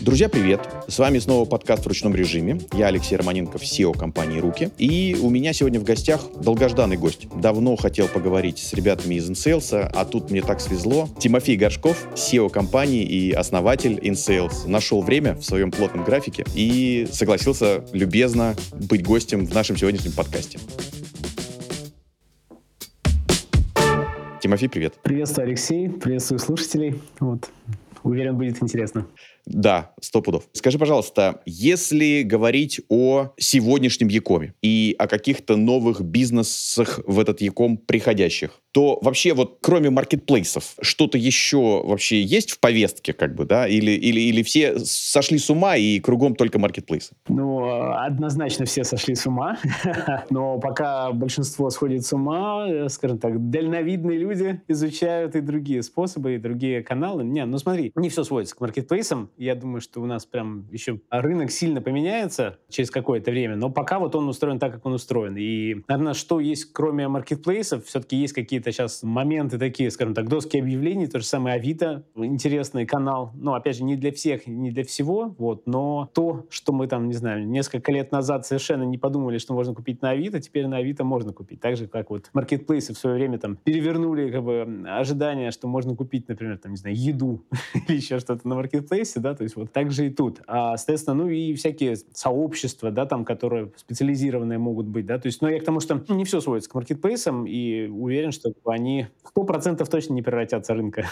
Друзья, привет! С вами снова подкаст в ручном режиме. Я Алексей Романенков, SEO компании «Руки». И у меня сегодня в гостях долгожданный гость. Давно хотел поговорить с ребятами из InSales, а тут мне так свезло. Тимофей Горшков, SEO компании и основатель InSales, нашел время в своем плотном графике и согласился любезно быть гостем в нашем сегодняшнем подкасте. Тимофей, привет. Приветствую, Алексей. Приветствую слушателей. Вот. Уверен, будет интересно. Да, сто пудов. Скажи, пожалуйста, если говорить о сегодняшнем Якоме и о каких-то новых бизнесах в этот Яком приходящих, то вообще вот кроме маркетплейсов что-то еще вообще есть в повестке, как бы, да? Или, или, или все сошли с ума и кругом только маркетплейсы? Ну, однозначно все сошли с ума. Но пока большинство сходит с ума, э, скажем так, дальновидные люди изучают и другие способы, и другие каналы. Не, ну смотри, не все сводится к маркетплейсам. Я думаю, что у нас прям еще рынок сильно поменяется через какое-то время. Но пока вот он устроен так, как он устроен. И, наверное, что есть кроме маркетплейсов, все-таки есть какие-то сейчас моменты такие, скажем так, доски объявлений, то же самое Авито, интересный канал. Ну, опять же, не для всех, не для всего, вот, но то, что мы там, не знаю, несколько лет назад совершенно не подумали, что можно купить на Авито, теперь на Авито можно купить. Так же, как вот маркетплейсы в свое время там перевернули как бы ожидания, что можно купить, например, там, не знаю, еду или еще что-то на маркетплейсе, да, то есть вот так же и тут. А, соответственно, ну и всякие сообщества, да, там, которые специализированные могут быть, да, то есть, но я к тому, что не все сводится к маркетплейсам, и уверен, что они 100% точно не превратятся рынка.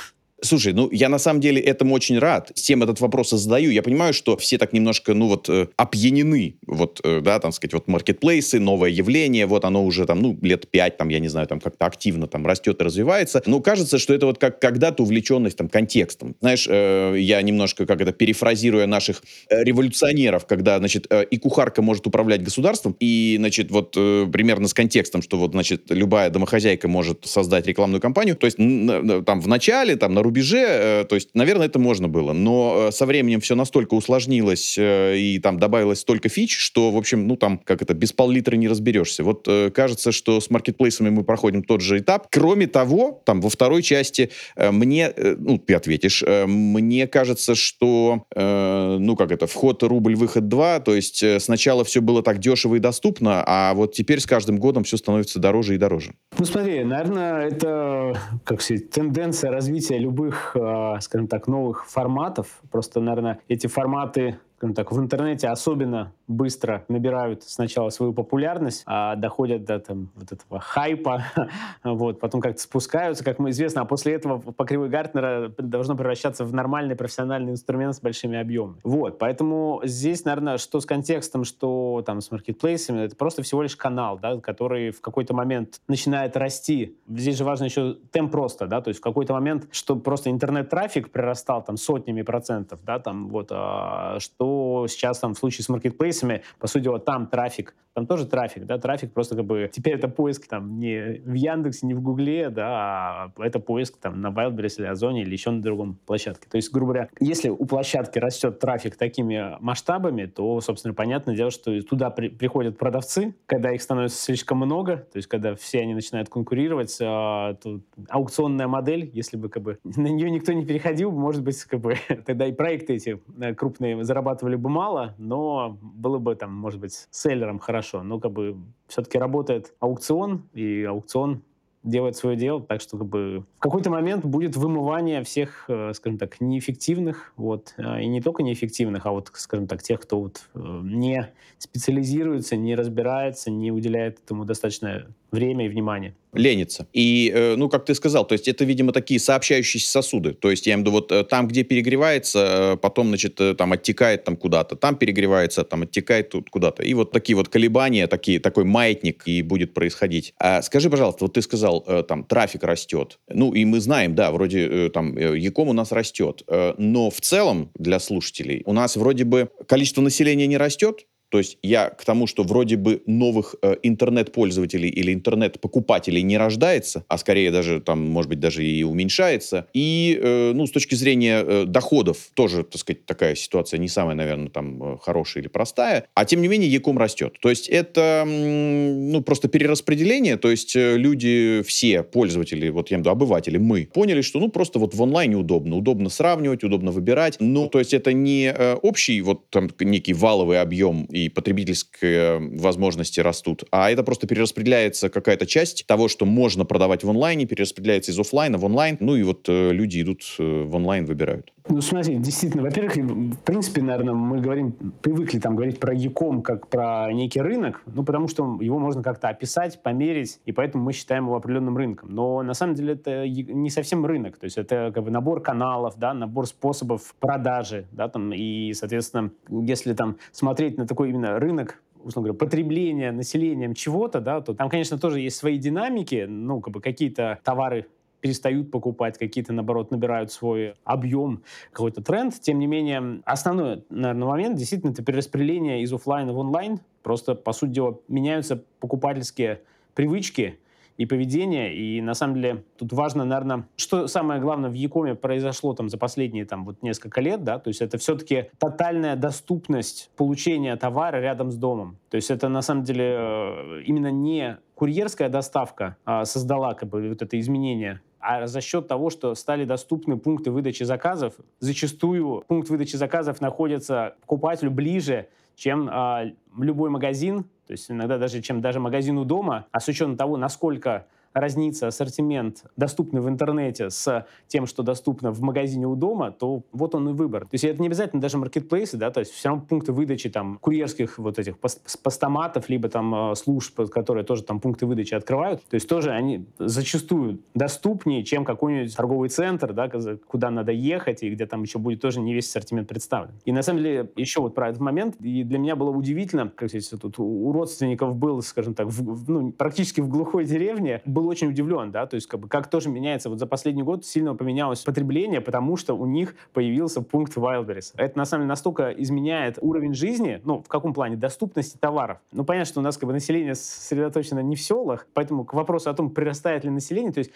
Слушай, ну я на самом деле этому очень рад. Всем этот вопрос задаю. Я понимаю, что все так немножко, ну вот, э, опьянены. Вот, э, да, там сказать, вот маркетплейсы, новое явление, вот оно уже там, ну, лет пять, там, я не знаю, там как-то активно там растет и развивается. Но кажется, что это вот как когда-то увлеченность там контекстом. Знаешь, э, я немножко, как это, перефразируя наших э, революционеров, когда, значит, э, и кухарка может управлять государством, и, значит, вот э, примерно с контекстом, что вот, значит, любая домохозяйка может создать рекламную кампанию. То есть там в начале, там на рубеже рубеже, э, то есть, наверное, это можно было, но э, со временем все настолько усложнилось э, и там добавилось столько фич, что, в общем, ну там, как это, без пол-литра не разберешься. Вот кажется, что с маркетплейсами мы проходим тот же этап. Кроме того, там во второй части мне, ну, ты ответишь, мне кажется, что, ну, как это, вход рубль, выход два, то есть сначала все было так дешево и доступно, а вот теперь с каждым годом все становится дороже и дороже. Ну, смотри, наверное, это, как сказать, тенденция развития любых любых, а, скажем так, новых форматов. Просто, наверное, эти форматы скажем так, в интернете особенно быстро набирают сначала свою популярность, а доходят до там, вот этого хайпа, вот, потом как-то спускаются, как мы известно, а после этого по кривой Гартнера должно превращаться в нормальный профессиональный инструмент с большими объемами. Вот, поэтому здесь, наверное, что с контекстом, что там с маркетплейсами, это просто всего лишь канал, да, который в какой-то момент начинает расти. Здесь же важно еще темп просто, да, то есть в какой-то момент, чтобы просто интернет-трафик прирастал там сотнями процентов, да, там вот, а, что сейчас там в случае с маркетплейсами, по сути дела, там трафик, там тоже трафик, да, трафик просто как бы, теперь это поиск там не в Яндексе, не в Гугле, да, а это поиск там на Wildberries или Озоне или еще на другом площадке. То есть, грубо говоря, если у площадки растет трафик такими масштабами, то, собственно, понятное дело, что туда при, приходят продавцы, когда их становится слишком много, то есть когда все они начинают конкурировать, а, то аукционная модель, если бы как бы на нее никто не переходил, может быть, как бы тогда и проекты эти э, крупные зарабатывали зарабатывали бы мало, но было бы там, может быть, селлером хорошо. Но как бы все-таки работает аукцион, и аукцион делает свое дело, так что как бы в какой-то момент будет вымывание всех, э, скажем так, неэффективных, вот, э, и не только неэффективных, а вот, скажем так, тех, кто вот э, не специализируется, не разбирается, не уделяет этому достаточно время и внимание ленится. И, э, ну, как ты сказал, то есть это, видимо, такие сообщающиеся сосуды. То есть, я имею в виду, вот э, там, где перегревается, э, потом, значит, там оттекает там куда-то, там перегревается, там оттекает тут куда-то. И вот такие вот колебания, такие, такой маятник и будет происходить. А скажи, пожалуйста, вот ты сказал, там, трафик растет. Ну, и мы знаем, да, вроде там Яком у нас растет. Но в целом для слушателей у нас вроде бы количество населения не растет, То есть я к тому, что вроде бы новых э, интернет-пользователей или интернет-покупателей не рождается, а скорее даже там, может быть, даже и уменьшается. И, э, ну, с точки зрения э, доходов тоже, так сказать, такая ситуация не самая, наверное, там э, хорошая или простая. А тем не менее, Яком растет. То есть это, ну, просто перераспределение. То есть э, люди, все пользователи, вот я имею в виду обыватели, мы, поняли, что, ну, просто вот в онлайне удобно. Удобно сравнивать, удобно выбирать. Ну, то есть это не э, общий вот там некий валовый объем и потребительские возможности растут, а это просто перераспределяется какая-то часть того, что можно продавать в онлайне, перераспределяется из офлайна в онлайн, ну и вот э, люди идут э, в онлайн, выбирают. Ну, смотри, действительно, во-первых, в принципе, наверное, мы говорим, привыкли там говорить про Яком как про некий рынок, ну, потому что его можно как-то описать, померить, и поэтому мы считаем его определенным рынком. Но на самом деле это не совсем рынок, то есть это как бы набор каналов, да, набор способов продажи, да, там, и, соответственно, если там смотреть на такой именно рынок условно говоря, потребления населением чего-то, да, то там, конечно, тоже есть свои динамики, ну, как бы какие-то товары перестают покупать, какие-то, наоборот, набирают свой объем, какой-то тренд. Тем не менее, основной, наверное, момент действительно это перераспределение из офлайна в онлайн. Просто, по сути дела, меняются покупательские привычки, и поведение. И на самом деле тут важно, наверное, что самое главное в Якоме произошло там за последние там вот несколько лет, да, то есть это все-таки тотальная доступность получения товара рядом с домом. То есть это на самом деле э, именно не курьерская доставка а, создала как бы вот это изменение а за счет того, что стали доступны пункты выдачи заказов, зачастую пункт выдачи заказов находится покупателю ближе, чем а, любой магазин, то есть иногда даже чем даже магазин у дома, а с учетом того, насколько разнится ассортимент, доступный в интернете, с тем, что доступно в магазине у дома, то вот он и выбор. То есть это не обязательно даже маркетплейсы, да, то есть все равно пункты выдачи там курьерских вот этих постаматов, либо там э, служб, которые тоже там пункты выдачи открывают, то есть тоже они зачастую доступнее, чем какой-нибудь торговый центр, да, куда надо ехать, и где там еще будет тоже не весь ассортимент представлен. И на самом деле еще вот про этот момент, и для меня было удивительно, как сказать, тут у родственников был, скажем так, в, ну, практически в глухой деревне, был был очень удивлен, да, то есть как бы как тоже меняется. Вот за последний год сильно поменялось потребление, потому что у них появился пункт Wildberries. Это на самом деле настолько изменяет уровень жизни, ну, в каком плане? Доступности товаров. Ну, понятно, что у нас как бы население сосредоточено не в селах, поэтому к вопросу о том, прирастает ли население, то есть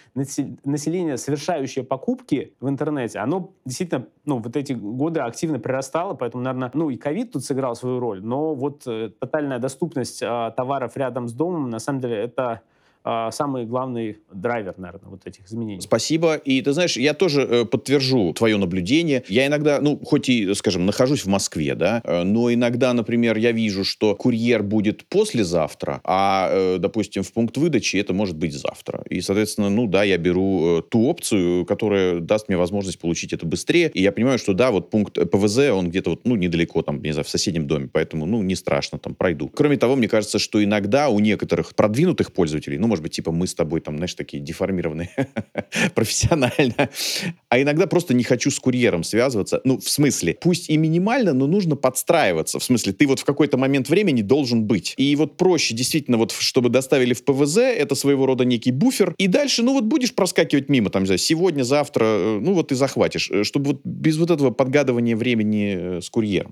население, совершающее покупки в интернете, оно действительно, ну, вот эти годы активно прирастало, поэтому, наверное, ну, и ковид тут сыграл свою роль, но вот э, тотальная доступность э, товаров рядом с домом, на самом деле, это самый главный драйвер, наверное, вот этих изменений. Спасибо. И ты знаешь, я тоже э, подтвержу твое наблюдение. Я иногда, ну, хоть и, скажем, нахожусь в Москве, да, э, но иногда, например, я вижу, что курьер будет послезавтра, а, э, допустим, в пункт выдачи это может быть завтра. И, соответственно, ну да, я беру ту опцию, которая даст мне возможность получить это быстрее. И я понимаю, что да, вот пункт ПВЗ, он где-то вот, ну, недалеко, там, не знаю, в соседнем доме, поэтому, ну, не страшно, там, пройду. Кроме того, мне кажется, что иногда у некоторых продвинутых пользователей, ну, может может быть, типа мы с тобой там, знаешь, такие деформированные профессионально. А иногда просто не хочу с курьером связываться. Ну, в смысле, пусть и минимально, но нужно подстраиваться. В смысле, ты вот в какой-то момент времени должен быть. И вот проще действительно вот, чтобы доставили в ПВЗ, это своего рода некий буфер. И дальше, ну вот будешь проскакивать мимо, там, не сегодня, завтра, э, ну вот ты захватишь. Э, чтобы вот без вот этого подгадывания времени э, с курьером.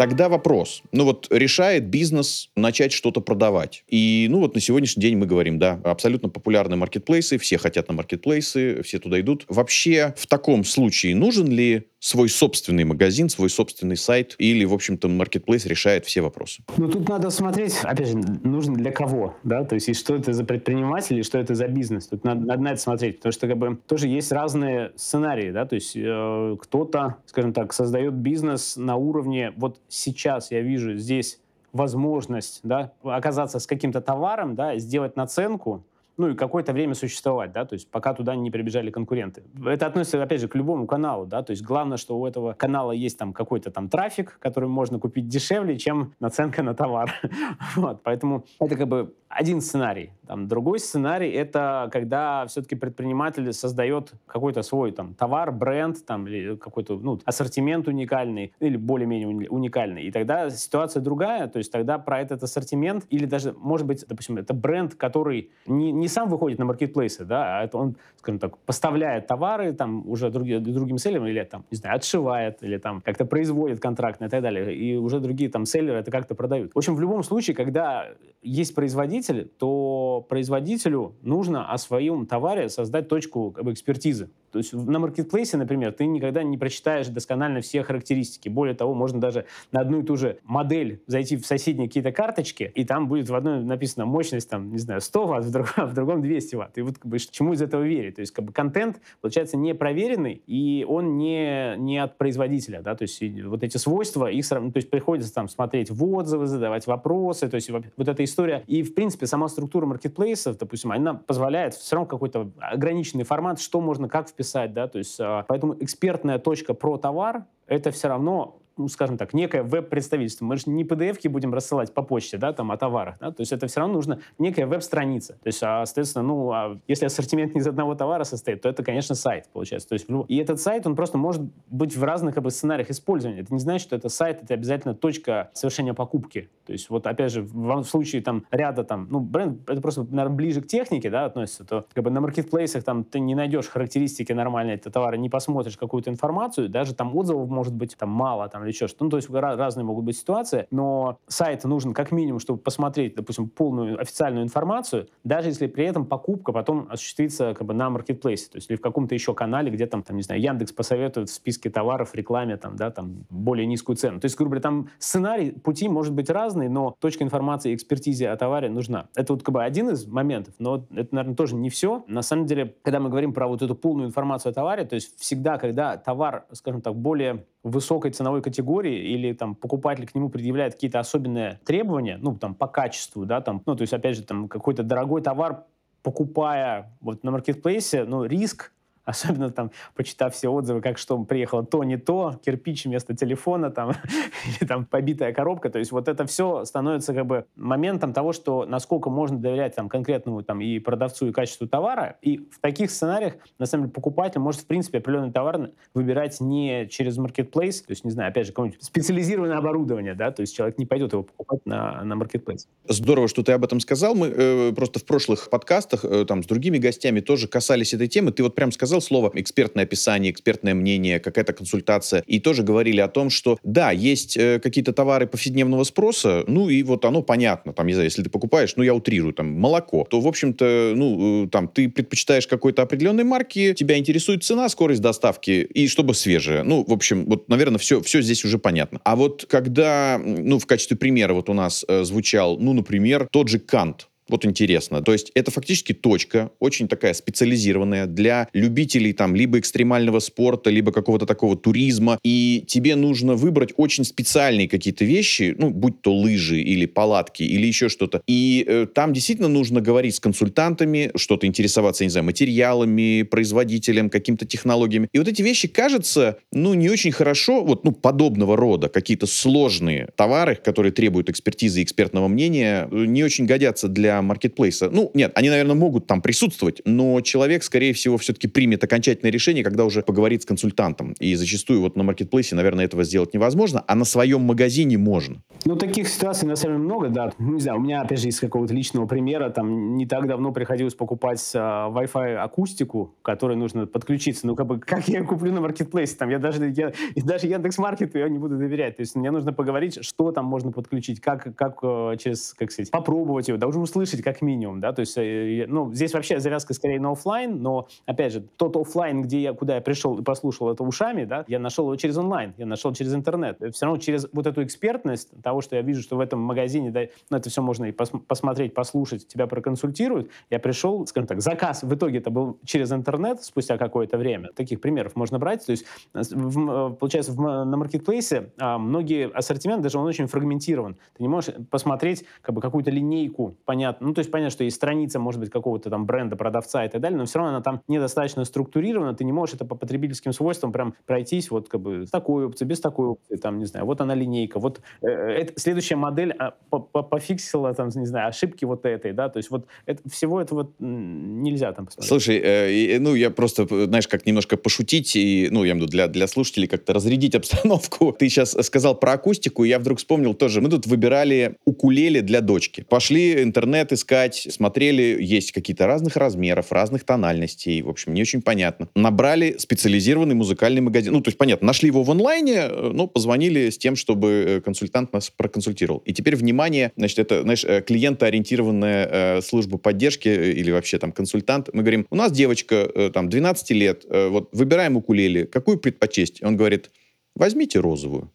Тогда вопрос. Ну вот решает бизнес начать что-то продавать. И ну вот на сегодняшний день мы говорим, да, абсолютно популярные маркетплейсы, все хотят на маркетплейсы, все туда идут. Вообще в таком случае нужен ли свой собственный магазин, свой собственный сайт или, в общем-то, маркетплейс решает все вопросы? Ну, тут надо смотреть, опять же, нужно для кого, да, то есть и что это за предприниматель, и что это за бизнес. Тут надо, надо на это смотреть, потому что, как бы, тоже есть разные сценарии, да, то есть э, кто-то, скажем так, создает бизнес на уровне, вот сейчас я вижу здесь возможность, да, оказаться с каким-то товаром, да, сделать наценку, ну и какое-то время существовать, да, то есть пока туда не прибежали конкуренты. Это относится, опять же, к любому каналу, да, то есть главное, что у этого канала есть там какой-то там трафик, который можно купить дешевле, чем наценка на товар. вот, поэтому это как бы один сценарий. Там, другой сценарий — это когда все-таки предприниматель создает какой-то свой там, товар, бренд там, или какой-то ну, ассортимент уникальный или более-менее уникальный. И тогда ситуация другая, то есть тогда про этот ассортимент или даже, может быть, допустим, это бренд, который не, не сам выходит на маркетплейсы, да, а это он, скажем так, поставляет товары там уже други, другим селлерам или там, не знаю, отшивает или там как-то производит контрактно и так далее, и уже другие там селлеры это как-то продают. В общем, в любом случае, когда есть производитель, то производителю нужно о своем товаре создать точку как бы, экспертизы. То есть на маркетплейсе, например, ты никогда не прочитаешь досконально все характеристики. Более того, можно даже на одну и ту же модель зайти в соседние какие-то карточки, и там будет в одной написано мощность, там, не знаю, 100 ватт, в другом, в другом 200 ватт. И вот как бы, чему из этого верить? То есть как бы контент, получается, не проверенный, и он не, не от производителя. Да? То есть вот эти свойства, их то есть приходится там смотреть в отзывы, задавать вопросы, то есть вот эта история. И, в принципе, сама структура маркетплейсов, допустим, она позволяет все равно какой-то ограниченный формат, что можно как вписать, да, то есть а, поэтому экспертная точка про товар это все равно ну, скажем так, некое веб-представительство. Мы же не PDF-ки будем рассылать по почте, да, там, о товарах, да, то есть это все равно нужно некая веб-страница. То есть, а, соответственно, ну, а если ассортимент не из одного товара состоит, то это, конечно, сайт, получается. То есть, и этот сайт, он просто может быть в разных как бы, сценариях использования. Это не значит, что это сайт, это обязательно точка совершения покупки. То есть, вот, опять же, в, в случае там ряда там, ну, бренд, это просто, наверное, ближе к технике, да, относится, то как бы на маркетплейсах там ты не найдешь характеристики нормальные этого товара, не посмотришь какую-то информацию, даже там отзывов может быть там мало, там, или еще что. Ну, то есть разные могут быть ситуации, но сайт нужен как минимум, чтобы посмотреть, допустим, полную официальную информацию, даже если при этом покупка потом осуществится как бы на маркетплейсе, то есть или в каком-то еще канале, где там, там, не знаю, Яндекс посоветует в списке товаров, рекламе, там, да, там, более низкую цену. То есть, грубо говоря, там сценарий пути может быть разный, но точка информации и экспертизе о товаре нужна. Это вот как бы один из моментов, но это, наверное, тоже не все. На самом деле, когда мы говорим про вот эту полную информацию о товаре, то есть всегда, когда товар, скажем так, более высокой ценовой категории или там покупатель к нему предъявляет какие-то особенные требования, ну, там, по качеству, да, там, ну, то есть, опять же, там, какой-то дорогой товар покупая вот на маркетплейсе, ну, риск особенно там, почитав все отзывы, как что приехало то, не то, кирпич вместо телефона, там, или там побитая коробка, то есть вот это все становится как бы моментом того, что насколько можно доверять там конкретному там и продавцу, и качеству товара, и в таких сценариях, на самом деле, покупатель может, в принципе, определенный товар выбирать не через marketplace, то есть, не знаю, опять же, какое-нибудь специализированное оборудование, да, то есть человек не пойдет его покупать на, на marketplace. Здорово, что ты об этом сказал. Мы э, просто в прошлых подкастах э, там с другими гостями тоже касались этой темы. Ты вот прям сказал, сказал слово экспертное описание, экспертное мнение, какая-то консультация. И тоже говорили о том, что да, есть э, какие-то товары повседневного спроса, ну и вот оно понятно. Там, не знаю, если ты покупаешь, ну я утрирую, там, молоко, то, в общем-то, ну, э, там, ты предпочитаешь какой-то определенной марки, тебя интересует цена, скорость доставки и чтобы свежее. Ну, в общем, вот, наверное, все, все здесь уже понятно. А вот когда, ну, в качестве примера вот у нас э, звучал, ну, например, тот же Кант, вот интересно. То есть это фактически точка, очень такая специализированная для любителей там либо экстремального спорта, либо какого-то такого туризма. И тебе нужно выбрать очень специальные какие-то вещи, ну, будь то лыжи или палатки или еще что-то. И э, там действительно нужно говорить с консультантами, что-то интересоваться, не знаю, материалами, производителем, какими-то технологиями. И вот эти вещи, кажется, ну, не очень хорошо, вот, ну, подобного рода, какие-то сложные товары, которые требуют экспертизы и экспертного мнения, э, не очень годятся для маркетплейса. Ну, нет, они, наверное, могут там присутствовать, но человек, скорее всего, все-таки примет окончательное решение, когда уже поговорит с консультантом. И зачастую вот на маркетплейсе, наверное, этого сделать невозможно, а на своем магазине можно. Ну, таких ситуаций, на самом деле, много, да. Ну, не знаю, у меня, опять же, из какого-то личного примера, там, не так давно приходилось покупать а, Wi-Fi акустику, которой нужно подключиться. Ну, как бы, как я ее куплю на маркетплейсе? Там, я даже, я, даже Яндекс.Маркету я не буду доверять. То есть мне нужно поговорить, что там можно подключить, как, как э, через, как сказать, попробовать его, даже услышать услышать как минимум, да, то есть, э, ну, здесь вообще завязка скорее на офлайн, но, опять же, тот офлайн, где я, куда я пришел и послушал это ушами, да, я нашел его через онлайн, я нашел через интернет. Все равно через вот эту экспертность того, что я вижу, что в этом магазине, да, ну, это все можно и пос посмотреть, послушать, тебя проконсультируют, я пришел, скажем так, заказ в итоге это был через интернет спустя какое-то время. Таких примеров можно брать, то есть, э, в, получается, в, на маркетплейсе а, многие ассортимент, даже он очень фрагментирован. Ты не можешь посмотреть как бы какую-то линейку, понятно, ну, то есть понятно, что есть страница, может быть, какого-то там бренда, продавца и так далее, но все равно она там недостаточно структурирована, ты не можешь это по потребительским свойствам прям пройтись вот как бы с такой опцией, без такой опции, там, не знаю, вот она линейка, вот э, это, следующая модель а, пофиксила, там, не знаю, ошибки вот этой, да, то есть вот это, всего этого вот нельзя там посмотреть. Слушай, э, ну, я просто, знаешь, как немножко пошутить и, ну, я имею в виду для, для слушателей как-то разрядить обстановку. Ты сейчас сказал про акустику, и я вдруг вспомнил тоже, мы тут выбирали укулеле для дочки. Пошли интернет интернет искать, смотрели, есть какие-то разных размеров, разных тональностей, в общем, не очень понятно. Набрали специализированный музыкальный магазин. Ну, то есть, понятно, нашли его в онлайне, э, но позвонили с тем, чтобы э, консультант нас проконсультировал. И теперь, внимание, значит, это, знаешь, клиентоориентированная э, служба поддержки или вообще там консультант. Мы говорим, у нас девочка там 12 лет, вот выбираем укулеле, какую предпочесть? Он говорит, Возьмите розовую.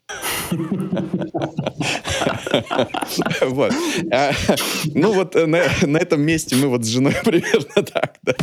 Вот. А, ну вот э, на этом месте мы вот с женой примерно так, да.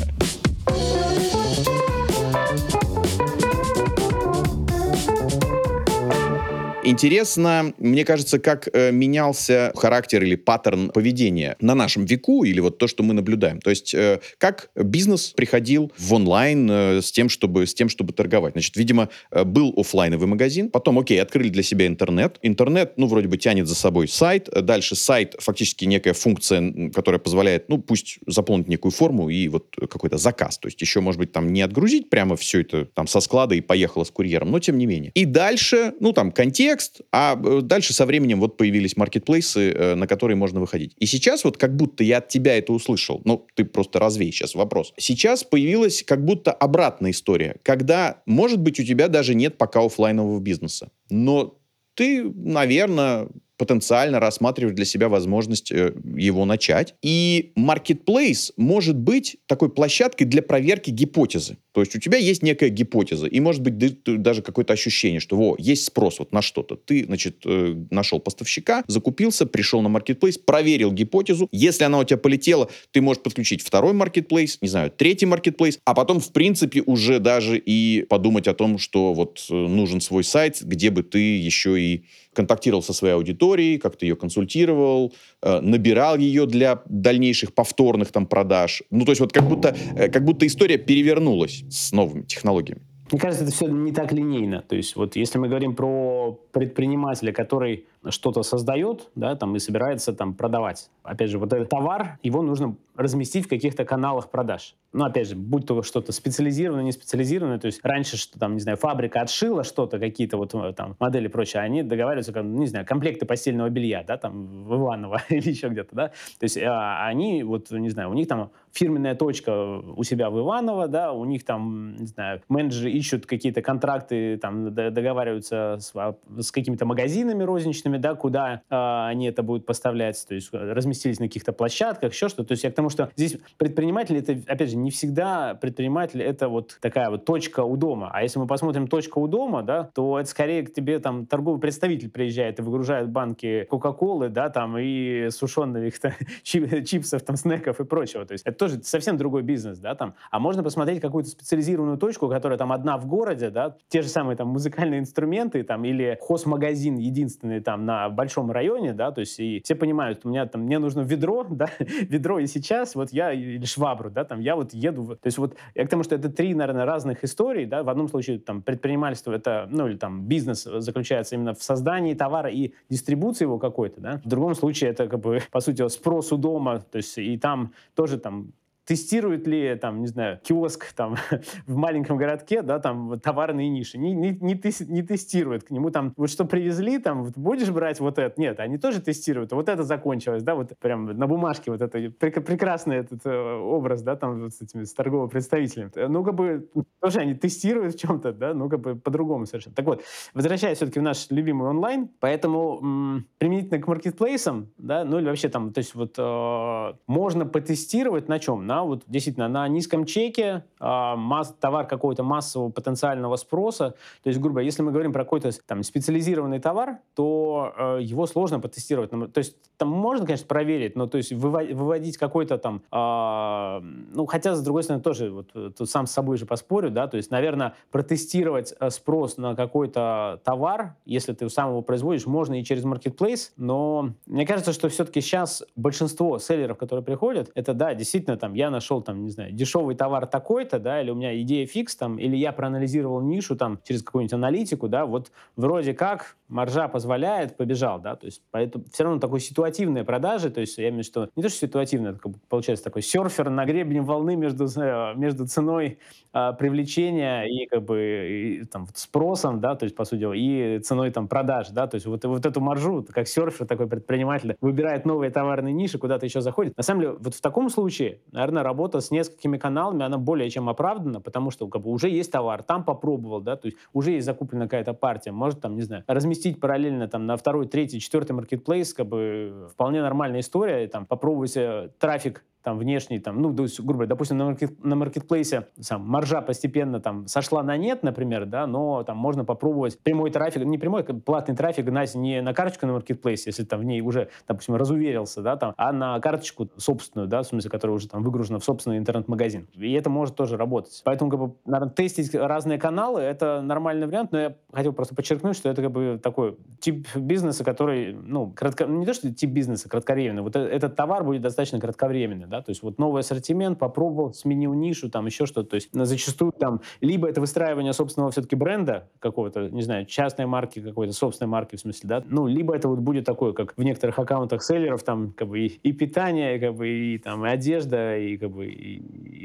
Интересно, мне кажется, как э, менялся характер или паттерн поведения на нашем веку, или вот то, что мы наблюдаем. То есть, э, как бизнес приходил в онлайн э, с, тем, чтобы, с тем, чтобы торговать. Значит, видимо, был офлайновый магазин, потом, окей, открыли для себя интернет. Интернет, ну, вроде бы тянет за собой сайт. Дальше сайт, фактически некая функция, которая позволяет, ну, пусть заполнить некую форму и вот какой-то заказ. То есть еще, может быть, там не отгрузить прямо все это там со склада и поехало с курьером, но тем не менее. И дальше, ну, там, контекст, текст, а э, дальше со временем вот появились маркетплейсы, э, на которые можно выходить. И сейчас вот как будто я от тебя это услышал, ну, ты просто развей сейчас вопрос. Сейчас появилась как будто обратная история, когда, может быть, у тебя даже нет пока офлайнового бизнеса, но ты, наверное, потенциально рассматриваешь для себя возможность э, его начать. И marketplace может быть такой площадкой для проверки гипотезы. То есть у тебя есть некая гипотеза, и может быть даже какое-то ощущение, что во, есть спрос вот на что-то. Ты, значит, э, нашел поставщика, закупился, пришел на marketplace, проверил гипотезу. Если она у тебя полетела, ты можешь подключить второй marketplace, не знаю, третий marketplace, а потом, в принципе, уже даже и подумать о том, что вот э, нужен свой сайт, где бы ты еще и контактировал со своей аудиторией, как-то ее консультировал, э, набирал ее для дальнейших повторных там продаж. Ну, то есть вот как будто, как будто история перевернулась с новыми технологиями. Мне кажется, это все не так линейно. То есть вот если мы говорим про предпринимателя, который что-то создает, да, там и собирается там продавать. Опять же, вот этот товар, его нужно разместить в каких-то каналах продаж. Ну, опять же, будь то что-то специализированное, не специализированное, то есть раньше, что там, не знаю, фабрика отшила что-то, какие-то вот э, там модели и прочее, они договариваются, как, не знаю, комплекты постельного белья, да, там в Иваново или еще где-то, да, то есть а, они вот, не знаю, у них там фирменная точка у себя в Иваново, да, у них там, не знаю, менеджеры ищут какие-то контракты, там договариваются с, а, с какими-то магазинами розничными, да, куда э, они это будут поставлять, то есть разместились на каких-то площадках, еще что-то. То есть я к тому, что здесь предприниматель, это, опять же, не всегда предприниматель это вот такая вот точка у дома. А если мы посмотрим точка у дома, да, то это скорее к тебе там торговый представитель приезжает и выгружает банки Кока-Колы, да, там и сушеных там, чипсов, там, снеков и прочего. То есть это тоже совсем другой бизнес, да, там. А можно посмотреть какую-то специализированную точку, которая там одна в городе, да, те же самые там музыкальные инструменты, там, или хозмагазин единственный там на большом районе, да, то есть и все понимают, у меня там, мне нужно ведро, да, ведро и сейчас, вот я, или швабру, да, там, я вот еду, то есть вот я к тому, что это три, наверное, разных историй, да, в одном случае там предпринимательство, это, ну, или там бизнес заключается именно в создании товара и дистрибуции его какой-то, да, в другом случае это как бы, по сути, спрос у дома, то есть и там тоже там тестирует ли, там, не знаю, киоск там в маленьком городке, да, там, товарные ниши. Не, не, не, не тестирует к нему там, вот что привезли, там, вот, будешь брать вот это? Нет, они тоже тестируют, вот это закончилось, да, вот прям на бумажке вот это, прек, прекрасный этот э, образ, да, там, вот с этими, с торговым представителем. Э, ну, как бы, тоже они тестируют в чем-то, да, ну, как бы по-другому совершенно. Так вот, возвращаясь все-таки в наш любимый онлайн, поэтому м- применительно к маркетплейсам, да, ну, или вообще там, то есть вот э, можно потестировать на чем? На вот действительно на низком чеке э, масс, товар какого-то массового потенциального спроса. То есть, грубо, если мы говорим про какой-то там специализированный товар, то э, его сложно потестировать. То есть там можно, конечно, проверить, но то есть выводить какой-то там, э, ну хотя с другой стороны тоже вот тут сам с собой же поспорю, да, то есть, наверное, протестировать э, спрос на какой-то товар, если ты сам его производишь, можно и через marketplace, но мне кажется, что все-таки сейчас большинство селлеров, которые приходят, это да, действительно там я нашел там, не знаю, дешевый товар такой-то, да, или у меня идея фикс там, или я проанализировал нишу там через какую-нибудь аналитику, да, вот вроде как маржа позволяет, побежал, да, то есть поэтому все равно такой ситуативные продажи, то есть я имею в виду, что не то, что ситуативное, это как получается такой серфер на гребне волны между, между ценой а, привлечения и как бы и, там спросом, да, то есть по сути и ценой там продаж, да, то есть вот, вот эту маржу, как серфер, такой предприниматель, выбирает новые товарные ниши, куда-то еще заходит. На самом деле, вот в таком случае, наверное, работа с несколькими каналами, она более чем оправдана, потому что как бы уже есть товар, там попробовал, да, то есть уже есть закуплена какая-то партия, может там, не знаю, разместить параллельно там на второй, третий, четвертый маркетплейс, как бы вполне нормальная история, и, там попробовать трафик там внешний, там, ну, грубо говоря, допустим, на, маркет, на маркетплейсе сам, маржа постепенно там сошла на нет, например, да, но там можно попробовать прямой трафик, не прямой, платный трафик гнать не на карточку на маркетплейсе, если там в ней уже, допустим, разуверился, да, там, а на карточку собственную, да, в смысле, которая уже там выгружена в собственный интернет-магазин. И это может тоже работать. Поэтому, как бы, наверное, тестить разные каналы — это нормальный вариант, но я хотел просто подчеркнуть, что это как бы такой тип бизнеса, который, ну, кратко, не то, что тип бизнеса, кратковременный, вот э, этот товар будет достаточно кратковременный, да, то есть вот новый ассортимент, попробовал, сменил нишу, там еще что-то, то есть зачастую там либо это выстраивание собственного все-таки бренда какого-то, не знаю, частной марки какой-то, собственной марки в смысле, да, ну, либо это вот будет такое, как в некоторых аккаунтах селлеров, там, как бы, и, и питание, и, как бы, и там, и одежда, и, как бы, и,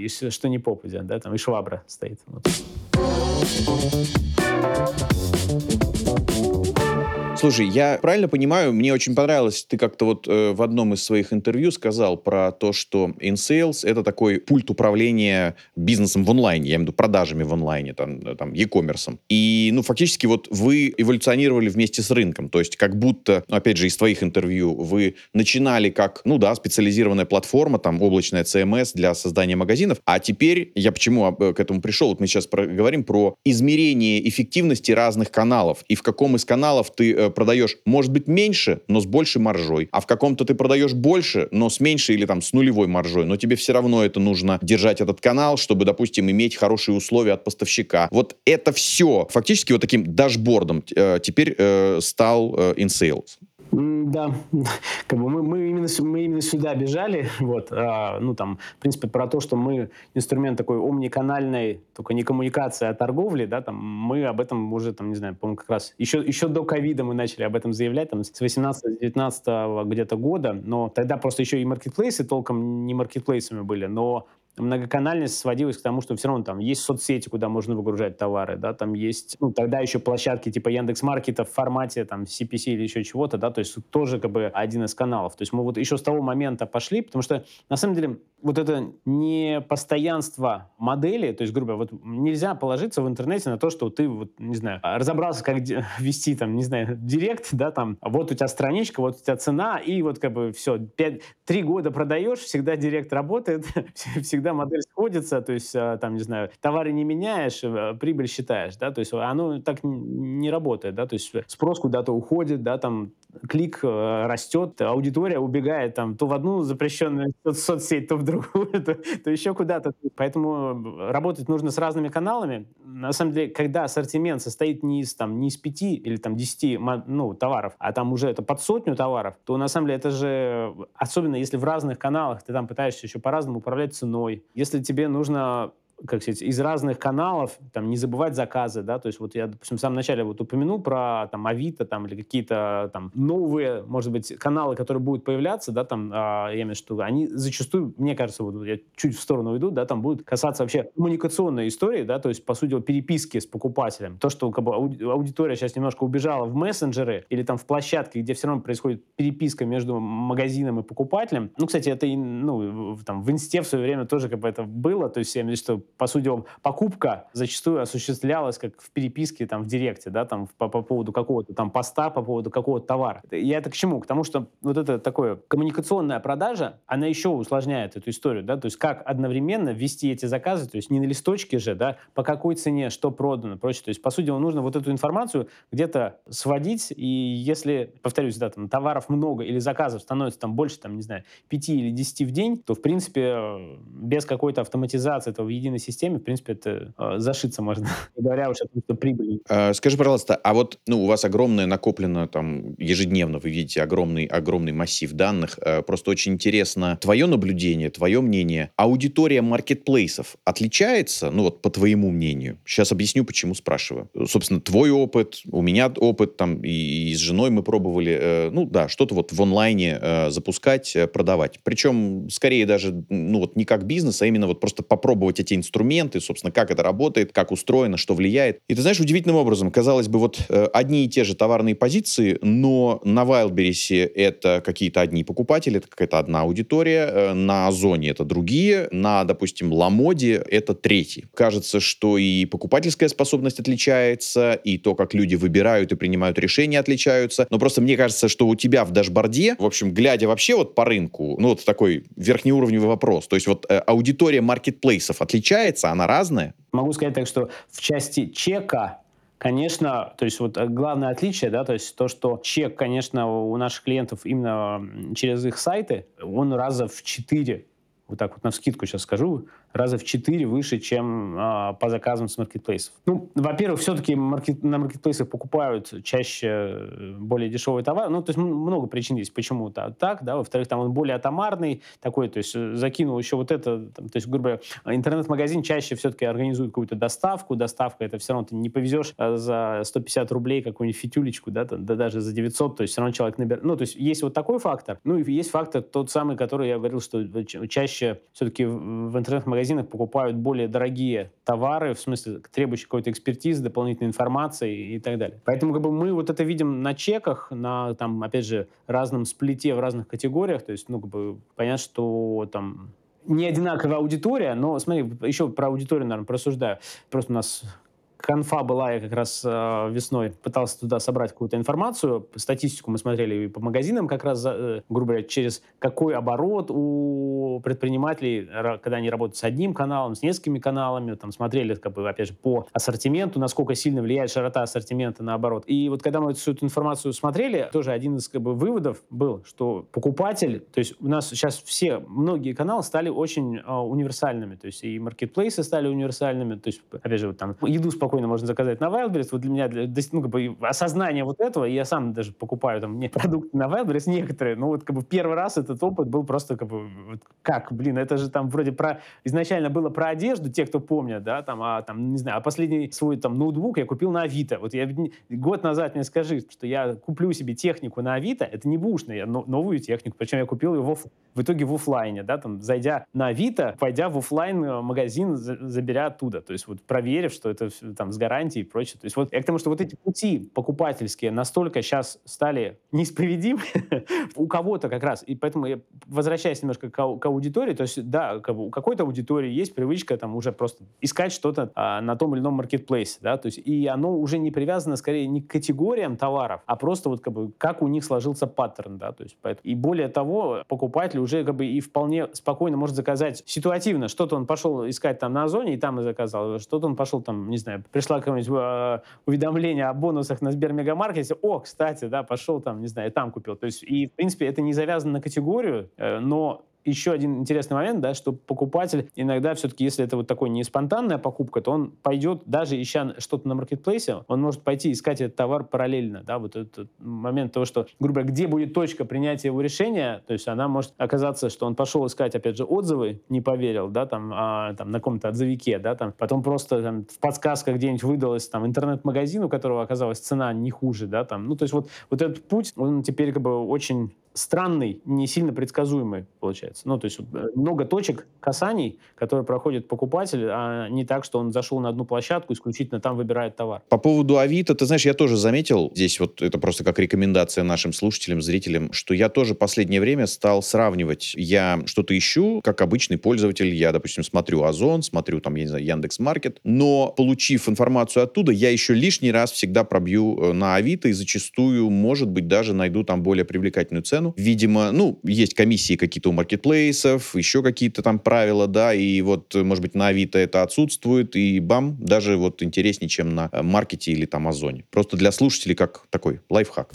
и что не попадя, да, там, и швабра стоит. Вот. Слушай, я правильно понимаю, мне очень понравилось, ты как-то вот э, в одном из своих интервью сказал про то, что InSales — это такой пульт управления бизнесом в онлайне, я имею в виду продажами в онлайне, там, э, там e-commerce. И, ну, фактически вот вы эволюционировали вместе с рынком, то есть как будто, ну, опять же, из твоих интервью вы начинали как, ну да, специализированная платформа, там, облачная CMS для создания магазинов, а теперь, я почему э, к этому пришел, вот мы сейчас говорим про измерение эффективности разных каналов, и в каком из каналов ты э, продаешь, может быть, меньше, но с большей маржой, а в каком-то ты продаешь больше, но с меньшей или там с нулевой маржой, но тебе все равно это нужно держать этот канал, чтобы, допустим, иметь хорошие условия от поставщика. Вот это все фактически вот таким дашбордом э, теперь э, стал э, InSales. Да, как бы мы, мы, именно, мы именно сюда бежали, вот, а, ну там, в принципе, про то, что мы инструмент такой омниканальной, только не коммуникации, а торговли, да, там, мы об этом уже, там, не знаю, по-моему, как раз еще, еще до ковида мы начали об этом заявлять, там, с 18-19 где-то года, но тогда просто еще и маркетплейсы толком не маркетплейсами были, но многоканальность сводилась к тому, что все равно там есть соцсети, куда можно выгружать товары, да, там есть, ну, тогда еще площадки типа Яндекс.Маркета в формате там CPC или еще чего-то, да, то есть тоже как бы один из каналов. То есть мы вот еще с того момента пошли, потому что на самом деле вот это непостоянство модели, то есть, грубо говоря, вот нельзя положиться в интернете на то, что ты, вот, не знаю, разобрался, как вести там, не знаю, директ, да, там, вот у тебя страничка, вот у тебя цена, и вот как бы все, три года продаешь, всегда директ работает, всегда модель сходится, то есть, а, там, не знаю, товары не меняешь, а, прибыль считаешь, да, то есть оно так не работает, да, то есть спрос куда-то уходит, да, там клик э, растет, аудитория убегает там то в одну запрещенную соцсеть, то в другую, то, то еще куда-то. Поэтому работать нужно с разными каналами. На самом деле, когда ассортимент состоит не из, там, не из пяти или там десяти ну, товаров, а там уже это под сотню товаров, то на самом деле это же, особенно если в разных каналах ты там пытаешься еще по-разному управлять ценой. Если тебе нужно как сказать, из разных каналов, там, не забывать заказы, да, то есть вот я, допустим, в самом начале вот упомянул про, там, Авито, там, или какие-то, там, новые, может быть, каналы, которые будут появляться, да, там, а, я имею в виду, они зачастую, мне кажется, вот я чуть в сторону уйду, да, там будут касаться вообще коммуникационной истории, да, то есть, по сути, переписки с покупателем. То, что как бы, аудитория сейчас немножко убежала в мессенджеры или там в площадки, где все равно происходит переписка между магазином и покупателем. Ну, кстати, это, ну, там, в инсте в свое время тоже как бы это было, то есть, я имею в виду, что по сути, покупка зачастую осуществлялась как в переписке там в директе, да, там по, по поводу какого-то там поста, по поводу какого-то товара. Я это к чему? К тому, что вот это такое коммуникационная продажа, она еще усложняет эту историю, да, то есть как одновременно ввести эти заказы, то есть не на листочке же, да, по какой цене, что продано, прочее. То есть, по сути, нужно вот эту информацию где-то сводить, и если, повторюсь, да, там товаров много или заказов становится там больше, там, не знаю, 5 или 10 в день, то, в принципе, без какой-то автоматизации этого в единой единой системе, в принципе, это э, зашиться можно, говоря уж о том, что прибыль. Э, скажи, пожалуйста, а вот ну, у вас огромное накоплено там ежедневно, вы видите огромный, огромный массив данных. Э, просто очень интересно твое наблюдение, твое мнение. Аудитория маркетплейсов отличается, ну вот по твоему мнению? Сейчас объясню, почему спрашиваю. Собственно, твой опыт, у меня опыт, там и, и с женой мы пробовали, э, ну да, что-то вот в онлайне э, запускать, э, продавать. Причем скорее даже, ну вот не как бизнес, а именно вот просто попробовать эти инструменты, собственно, как это работает, как устроено, что влияет. И ты знаешь, удивительным образом, казалось бы, вот э, одни и те же товарные позиции, но на Wildberries это какие-то одни покупатели, это какая-то одна аудитория, э, на Озоне это другие, на, допустим, Ламоде это третий. Кажется, что и покупательская способность отличается, и то, как люди выбирают и принимают решения, отличаются. Но просто мне кажется, что у тебя в дашборде, в общем, глядя вообще вот по рынку, ну вот такой верхнеуровневый вопрос, то есть вот э, аудитория маркетплейсов отличается, она разная? Могу сказать так, что в части чека Конечно, то есть вот главное отличие, да, то есть то, что чек, конечно, у наших клиентов именно через их сайты, он раза в четыре вот так вот на скидку сейчас скажу, раза в 4 выше, чем а, по заказам с маркетплейсов. Ну, во-первых, все-таки маркет, на маркетплейсах покупают чаще э, более дешевый товар. Ну, то есть много причин есть, почему -то так, да. Во-вторых, там он более атомарный такой, то есть э, закинул еще вот это, там, то есть, грубо говоря, интернет-магазин чаще все-таки организует какую-то доставку. Доставка это все равно ты не повезешь э, за 150 рублей какую-нибудь фитюлечку, да, да даже за 900, то есть все равно человек набирает. Ну, то есть есть вот такой фактор. Ну, и есть фактор тот самый, который я говорил, что чаще все-таки в интернет-магазине магазинах покупают более дорогие товары, в смысле требующие какой-то экспертизы, дополнительной информации и так далее. Поэтому как бы, мы вот это видим на чеках, на, там, опять же, разном сплите в разных категориях. То есть, ну, как бы, понятно, что там не одинаковая аудитория, но смотри, еще про аудиторию, наверное, просуждаю. Просто у нас конфа была, я как раз э, весной пытался туда собрать какую-то информацию, статистику мы смотрели и по магазинам как раз, э, грубо говоря, через какой оборот у предпринимателей, когда они работают с одним каналом, с несколькими каналами, там смотрели, как бы, опять же, по ассортименту, насколько сильно влияет широта ассортимента на оборот. И вот когда мы всю эту информацию смотрели, тоже один из как бы, выводов был, что покупатель, то есть у нас сейчас все, многие каналы стали очень э, универсальными, то есть и маркетплейсы стали универсальными, то есть, опять же, вот, там еду спокойно спокойно можно заказать на Wildberries. Вот для меня для, ну, как бы, осознание вот этого, я сам даже покупаю там мне продукты на Wildberries некоторые, но вот как бы первый раз этот опыт был просто как бы, вот, как, блин, это же там вроде про, изначально было про одежду, те, кто помнят, да, там, а там, не знаю, а последний свой там ноутбук я купил на Авито. Вот я год назад мне скажи, что я куплю себе технику на Авито, это не бушно, я новую технику, причем я купил ее в, в итоге в офлайне, да, там, зайдя на Авито, пойдя в офлайн э, магазин, заберя оттуда, то есть вот проверив, что это там с гарантией и прочее. То есть вот я к тому, что вот эти пути покупательские настолько сейчас стали несправедливы у кого-то как раз. И поэтому я возвращаясь немножко к, к аудитории, то есть да, у какой-то аудитории есть привычка там уже просто искать что-то а, на том или ином маркетплейсе, да, то есть и оно уже не привязано скорее не к категориям товаров, а просто вот как бы как у них сложился паттерн, да, то есть поэтому, и более того, покупатель уже как бы и вполне спокойно может заказать ситуативно, что-то он пошел искать там на Озоне и там и заказал, что-то он пошел там, не знаю, пришла какое-нибудь э, уведомление о бонусах на Сбермегамаркете, о, кстати, да, пошел там, не знаю, там купил. То есть, и, в принципе, это не завязано на категорию, э, но еще один интересный момент, да, что покупатель иногда все-таки, если это вот такой не спонтанная покупка, то он пойдет, даже ища что-то на маркетплейсе, он может пойти искать этот товар параллельно, да, вот этот момент того, что, грубо говоря, где будет точка принятия его решения, то есть она может оказаться, что он пошел искать, опять же, отзывы, не поверил, да, там, а, там на каком-то отзывике, да, там, потом просто там, в подсказках где-нибудь выдалось там интернет-магазин, у которого оказалась цена не хуже, да, там, ну, то есть вот, вот этот путь, он теперь как бы очень странный, не сильно предсказуемый получается. Ну, то есть э, много точек касаний, которые проходит покупатель, а не так, что он зашел на одну площадку, исключительно там выбирает товар. По поводу Авито, ты знаешь, я тоже заметил, здесь вот это просто как рекомендация нашим слушателям, зрителям, что я тоже последнее время стал сравнивать. Я что-то ищу, как обычный пользователь, я, допустим, смотрю Озон, смотрю там, я не знаю, Яндекс Маркет, но получив информацию оттуда, я еще лишний раз всегда пробью э, на Авито и зачастую, может быть, даже найду там более привлекательную цену, цену. Видимо, ну, есть комиссии какие-то у маркетплейсов, еще какие-то там правила, да, и вот, может быть, на Авито это отсутствует, и бам, даже вот интереснее, чем на э, маркете или там Озоне. Просто для слушателей как такой лайфхак.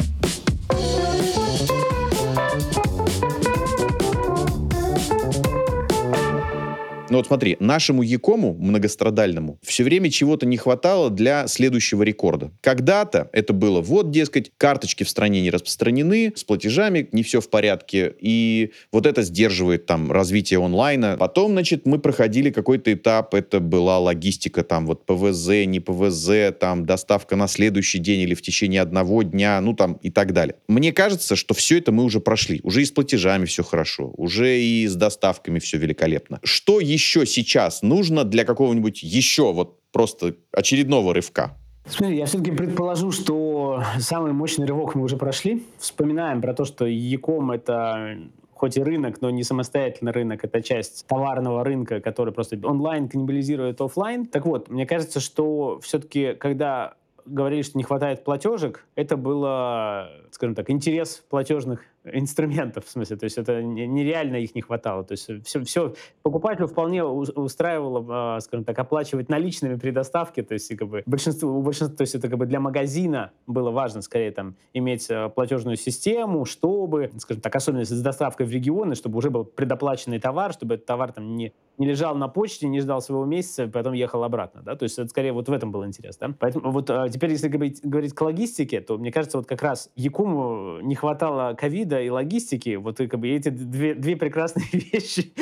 Ну вот смотри, нашему Якому многострадальному все время чего-то не хватало для следующего рекорда. Когда-то это было, вот, дескать, карточки в стране не распространены, с платежами не все в порядке, и вот это сдерживает там развитие онлайна. Потом, значит, мы проходили какой-то этап, это была логистика, там вот ПВЗ, не ПВЗ, там доставка на следующий день или в течение одного дня, ну там и так далее. Мне кажется, что все это мы уже прошли. Уже и с платежами все хорошо, уже и с доставками все великолепно. Что еще сейчас нужно для какого-нибудь еще вот просто очередного рывка? Смотри, я все-таки предположу, что самый мощный рывок мы уже прошли. Вспоминаем про то, что Яком — это хоть и рынок, но не самостоятельный рынок, это часть товарного рынка, который просто онлайн каннибализирует офлайн. Так вот, мне кажется, что все-таки, когда говорили, что не хватает платежек, это было, скажем так, интерес платежных инструментов, в смысле, то есть это нереально их не хватало. То есть все, все покупателю вполне устраивало, а, скажем так, оплачивать наличными при доставке, то есть как бы большинство, у большинства, то есть это как бы для магазина было важно скорее там иметь а, платежную систему, чтобы, скажем так, особенно с доставкой в регионы, чтобы уже был предоплаченный товар, чтобы этот товар там не, не лежал на почте, не ждал своего месяца, потом ехал обратно, да, то есть это скорее вот в этом был интерес, да. Поэтому вот а, теперь, если говорить, говорить к логистике, то мне кажется, вот как раз Якуму не хватало ковида, ковида и логистики, вот как бы эти две, две прекрасные вещи,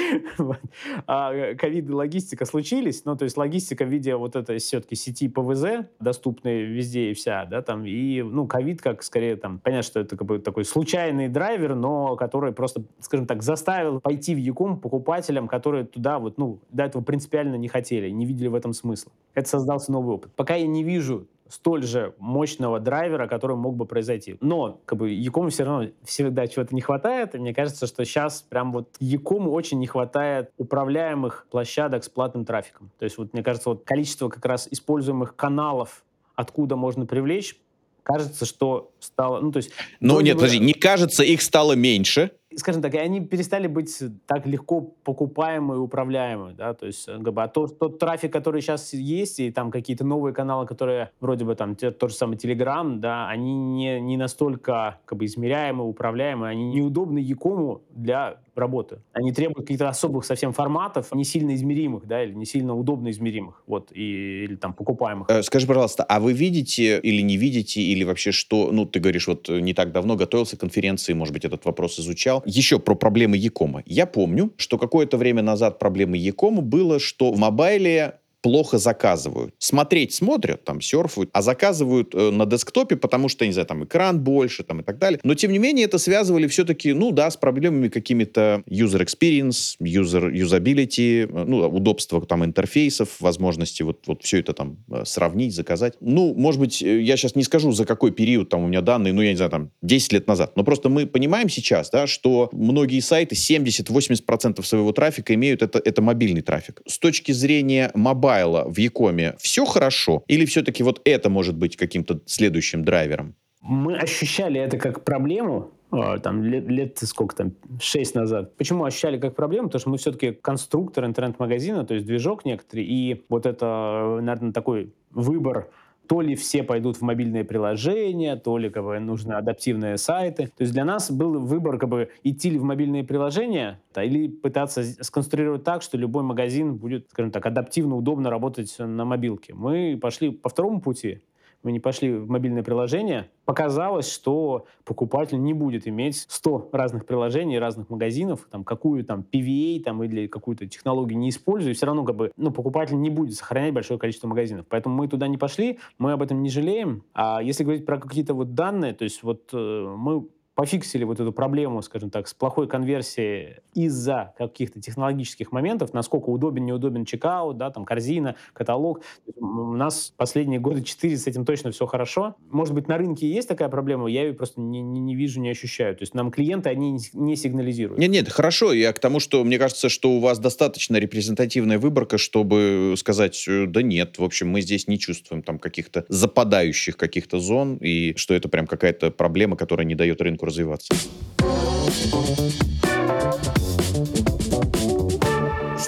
а, ковид и логистика случились, ну, то есть логистика в виде вот этой все-таки сети ПВЗ, доступной везде и вся, да, там, и, ну, ковид как скорее там, понятно, что это как бы такой случайный драйвер, но который просто, скажем так, заставил пойти в Якум покупателям, которые туда вот, ну, до этого принципиально не хотели, не видели в этом смысла. Это создался новый опыт. Пока я не вижу столь же мощного драйвера, который мог бы произойти. Но как бы Якому все равно всегда чего-то не хватает, и мне кажется, что сейчас прям вот Якому очень не хватает управляемых площадок с платным трафиком. То есть вот мне кажется, вот количество как раз используемых каналов, откуда можно привлечь, кажется, что стало... Ну, то есть... Ну, нет, подожди, не кажется, их стало меньше, скажем так, они перестали быть так легко покупаемы и управляемы, да, то есть, как бы, а тот, тот трафик, который сейчас есть, и там какие-то новые каналы, которые вроде бы там те, тот же самый Telegram, да, они не, не настолько, как бы, измеряемы, управляемы, они неудобны Якому для работы. Они требуют каких-то особых совсем форматов, не сильно измеримых, да, или не сильно удобно измеримых, вот, и, или там покупаемых. Э, скажи, пожалуйста, а вы видите или не видите, или вообще что, ну, ты говоришь, вот не так давно готовился к конференции, может быть, этот вопрос изучал, еще про проблемы Якома. Я помню, что какое-то время назад проблемы Якома было, что в мобайле плохо заказывают. Смотреть смотрят, там, серфуют, а заказывают э, на десктопе, потому что, не знаю, там, экран больше, там, и так далее. Но, тем не менее, это связывали все-таки, ну, да, с проблемами какими-то user experience, user usability, э, ну, удобства, там, интерфейсов, возможности вот, вот все это, там, э, сравнить, заказать. Ну, может быть, э, я сейчас не скажу, за какой период, там, у меня данные, ну, я не знаю, там, 10 лет назад, но просто мы понимаем сейчас, да, что многие сайты 70-80% своего трафика имеют, это, это мобильный трафик. С точки зрения мобильного мобайла в Якоме все хорошо? Или все-таки вот это может быть каким-то следующим драйвером? Мы ощущали это как проблему, а, там лет, лет сколько там, шесть назад. Почему ощущали как проблему? Потому что мы все-таки конструктор интернет-магазина, то есть движок некоторый, и вот это, наверное, такой выбор то ли все пойдут в мобильные приложения, то ли как бы, нужны адаптивные сайты. То есть для нас был выбор как бы идти ли в мобильные приложения да, или пытаться сконструировать так, что любой магазин будет, скажем так, адаптивно, удобно работать на мобилке. Мы пошли по второму пути, мы не пошли в мобильное приложение, показалось, что покупатель не будет иметь 100 разных приложений, разных магазинов, там, какую там PVA там, или какую-то технологию не используя, все равно как бы, ну, покупатель не будет сохранять большое количество магазинов. Поэтому мы туда не пошли, мы об этом не жалеем. А если говорить про какие-то вот данные, то есть вот э, мы пофиксили вот эту проблему, скажем так, с плохой конверсией из-за каких-то технологических моментов, насколько удобен, неудобен чекаут, да, там, корзина, каталог. У нас последние годы четыре с этим точно все хорошо. Может быть, на рынке есть такая проблема, я ее просто не, не, не вижу, не ощущаю. То есть нам клиенты, они не сигнализируют. Нет, нет, хорошо. Я к тому, что мне кажется, что у вас достаточно репрезентативная выборка, чтобы сказать, э, да нет, в общем, мы здесь не чувствуем там каких-то западающих каких-то зон, и что это прям какая-то проблема, которая не дает рынку развиваться.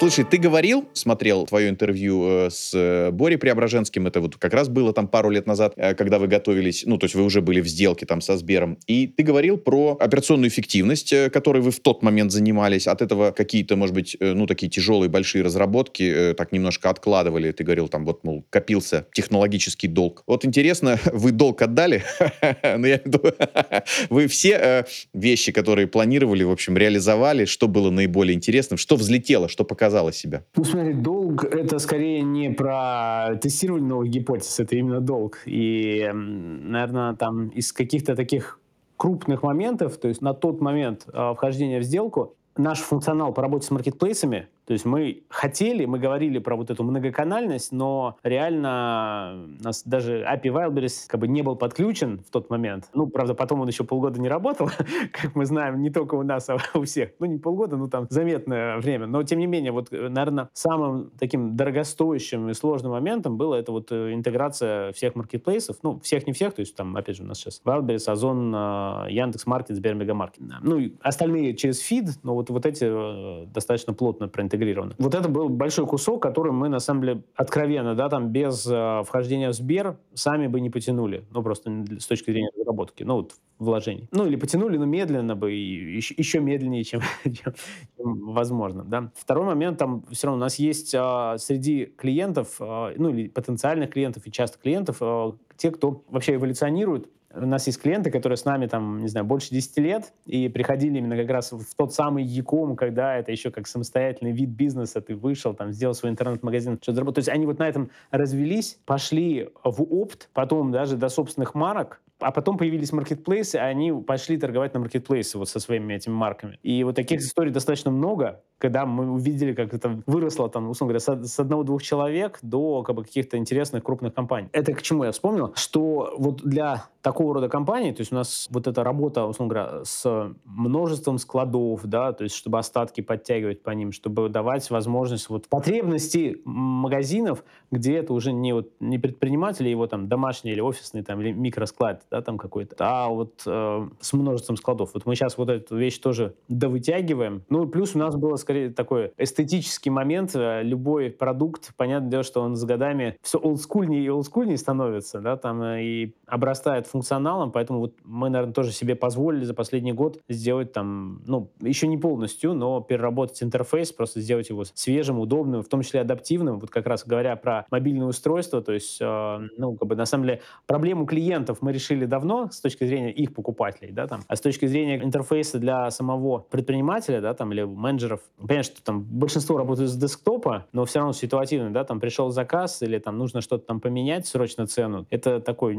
Слушай, ты говорил, смотрел твое интервью э, с э, Борей Преображенским, это вот как раз было там пару лет назад, э, когда вы готовились, ну, то есть вы уже были в сделке там со Сбером, и ты говорил про операционную эффективность, которой вы в тот момент занимались, от этого какие-то, может быть, ну, такие тяжелые большие разработки так немножко откладывали, ты говорил там, вот, мол, копился технологический долг. Вот интересно, вы долг отдали? Ну, я вы все вещи, которые планировали, в общем, реализовали, что было наиболее интересным, что взлетело, что показало себя? Ну, смотри, долг — это скорее не про тестирование новых гипотез, это именно долг. И, наверное, там из каких-то таких крупных моментов, то есть на тот момент э, вхождения в сделку, наш функционал по работе с маркетплейсами то есть мы хотели, мы говорили про вот эту многоканальность, но реально у нас даже API Wildberries как бы не был подключен в тот момент. Ну, правда, потом он еще полгода не работал, как мы знаем, не только у нас, а у всех. Ну, не полгода, ну, там заметное время. Но, тем не менее, вот, наверное, самым таким дорогостоящим и сложным моментом было это вот э, интеграция всех маркетплейсов. Ну, всех не всех, то есть там, опять же, у нас сейчас Wildberries, Озон, э, Яндекс.Маркет, Сбермегамаркет. Ну, и остальные через фид, но вот, вот эти э, достаточно плотно проинтегрированы интегрировано. Вот это был большой кусок, который мы, на самом деле, откровенно, да, там без э, вхождения в Сбер сами бы не потянули, ну, просто с точки зрения разработки, ну, вот вложений. Ну, или потянули, но медленно бы, и еще, еще медленнее, чем, чем, чем возможно, да. Второй момент, там все равно у нас есть э, среди клиентов, э, ну, или потенциальных клиентов и часто клиентов, э, те, кто вообще эволюционирует у нас есть клиенты, которые с нами там, не знаю, больше 10 лет и приходили именно как раз в тот самый Яком, когда это еще как самостоятельный вид бизнеса, ты вышел, там, сделал свой интернет-магазин, что-то заработал. То есть они вот на этом развелись, пошли в опт, потом даже до собственных марок, а потом появились маркетплейсы, и они пошли торговать на маркетплейсы вот со своими этими марками. И вот таких историй достаточно много, когда мы увидели, как это выросло, там, условно говоря, с одного-двух человек до как бы, каких-то интересных крупных компаний. Это к чему я вспомнил? Что вот для такого рода компаний, то есть у нас вот эта работа, условно говоря, с множеством складов, да, то есть чтобы остатки подтягивать по ним, чтобы давать возможность вот потребности магазинов, где это уже не, вот, не предприниматели, его там домашний или офисный там, или микросклад, да, там какой-то, а вот э, с множеством складов. Вот мы сейчас вот эту вещь тоже довытягиваем. Ну, плюс у нас было скорее такой эстетический момент. Э, любой продукт, понятное дело, что он с годами все олдскульнее и олдскульнее становится, да, там э, и обрастает функционалом, поэтому вот мы, наверное, тоже себе позволили за последний год сделать там, ну, еще не полностью, но переработать интерфейс, просто сделать его свежим, удобным, в том числе адаптивным. Вот как раз говоря про мобильное устройство, то есть, э, ну, как бы на самом деле проблему клиентов мы решили давно с точки зрения их покупателей, да, там, а с точки зрения интерфейса для самого предпринимателя, да, там, или менеджеров, понятно, что там большинство работают с десктопа, но все равно ситуативно, да, там пришел заказ или там нужно что-то там поменять, срочно цену. Это такой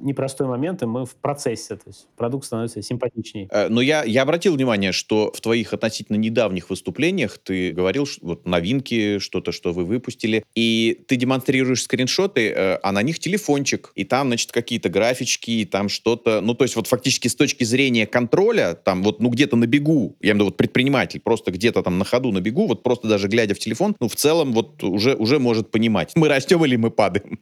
непростой момент, и мы в процессе, то есть продукт становится симпатичнее. Э, но я, я обратил внимание, что в твоих относительно недавних выступлениях ты говорил, что вот новинки, что-то, что вы выпустили, и ты демонстрируешь скриншоты, э, а на них телефончик, и там, значит, какие-то графички, там что-то, ну, то есть вот фактически с точки зрения контроля, там вот, ну, где-то на бегу, я имею в виду вот предприниматель, просто где-то там на ходу на бегу, вот просто даже глядя в телефон, ну, в целом вот уже, уже может понимать, мы растем или мы падаем.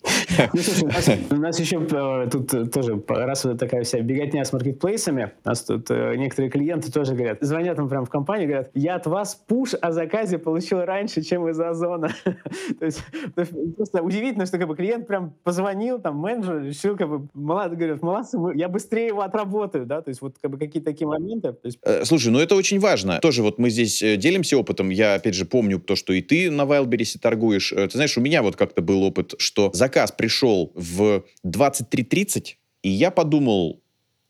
Ну, слушай, у нас, у нас еще э, тут э, тоже, раз вот такая вся беготня с маркетплейсами, у нас тут э, некоторые клиенты тоже говорят, звонят им прям в компанию, говорят, я от вас пуш о заказе получил раньше, чем из Озона. То есть просто удивительно, что как бы клиент прям позвонил, там, менеджер решил, как бы, молодой, говорит, молодцы, я быстрее его отработаю, да, то есть вот как бы какие-то такие моменты. Э, слушай, ну это очень важно. Тоже вот мы здесь делимся опытом. Я, опять же, помню то, что и ты на Wildberries торгуешь. Ты знаешь, у меня вот как-то был опыт, что заказ пришел в 23.30, и я подумал,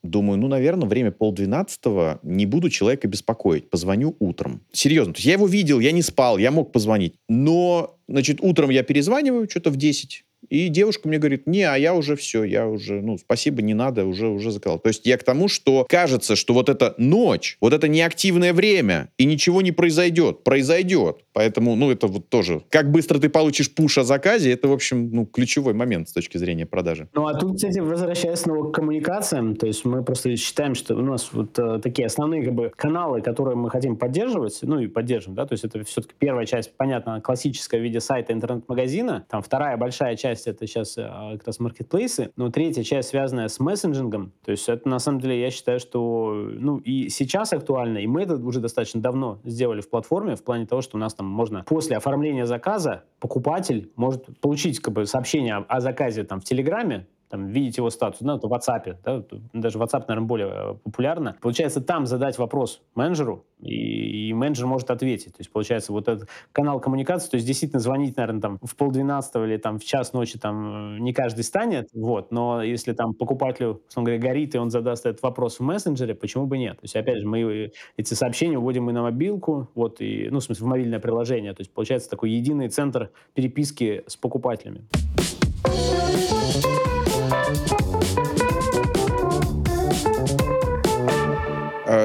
Думаю, ну, наверное, время полдвенадцатого не буду человека беспокоить. Позвоню утром. Серьезно. То есть я его видел, я не спал, я мог позвонить. Но, значит, утром я перезваниваю, что-то в 10. И девушка мне говорит, не, а я уже все, я уже, ну, спасибо, не надо, уже, уже заказал. То есть я к тому, что кажется, что вот эта ночь, вот это неактивное время, и ничего не произойдет. Произойдет. Поэтому, ну, это вот тоже, как быстро ты получишь пуш о заказе, это, в общем, ну, ключевой момент с точки зрения продажи. Ну, а тут, кстати, возвращаясь снова к коммуникациям, то есть мы просто считаем, что у нас вот э, такие основные как бы каналы, которые мы хотим поддерживать, ну, и поддержим, да, то есть это все-таки первая часть, понятно, классическая в виде сайта интернет-магазина, там вторая большая часть часть это сейчас а, как раз маркетплейсы, но третья часть связанная с мессенджингом. То есть это на самом деле я считаю, что ну и сейчас актуально, и мы это уже достаточно давно сделали в платформе в плане того, что у нас там можно после оформления заказа покупатель может получить как бы сообщение о, о заказе там в Телеграме, там, видеть его статус, ну, это в WhatsApp, да, даже WhatsApp, наверное, более э, популярно. Получается, там задать вопрос менеджеру, и, и менеджер может ответить. То есть, получается, вот этот канал коммуникации, то есть, действительно, звонить, наверное, там, в полдвенадцатого или там в час ночи там не каждый станет, вот, но если там покупателю, он говоря, горит, и он задаст этот вопрос в мессенджере, почему бы нет? То есть, опять же, мы эти сообщения вводим и на мобилку, вот, и, ну, в смысле, в мобильное приложение, то есть, получается, такой единый центр переписки с покупателями.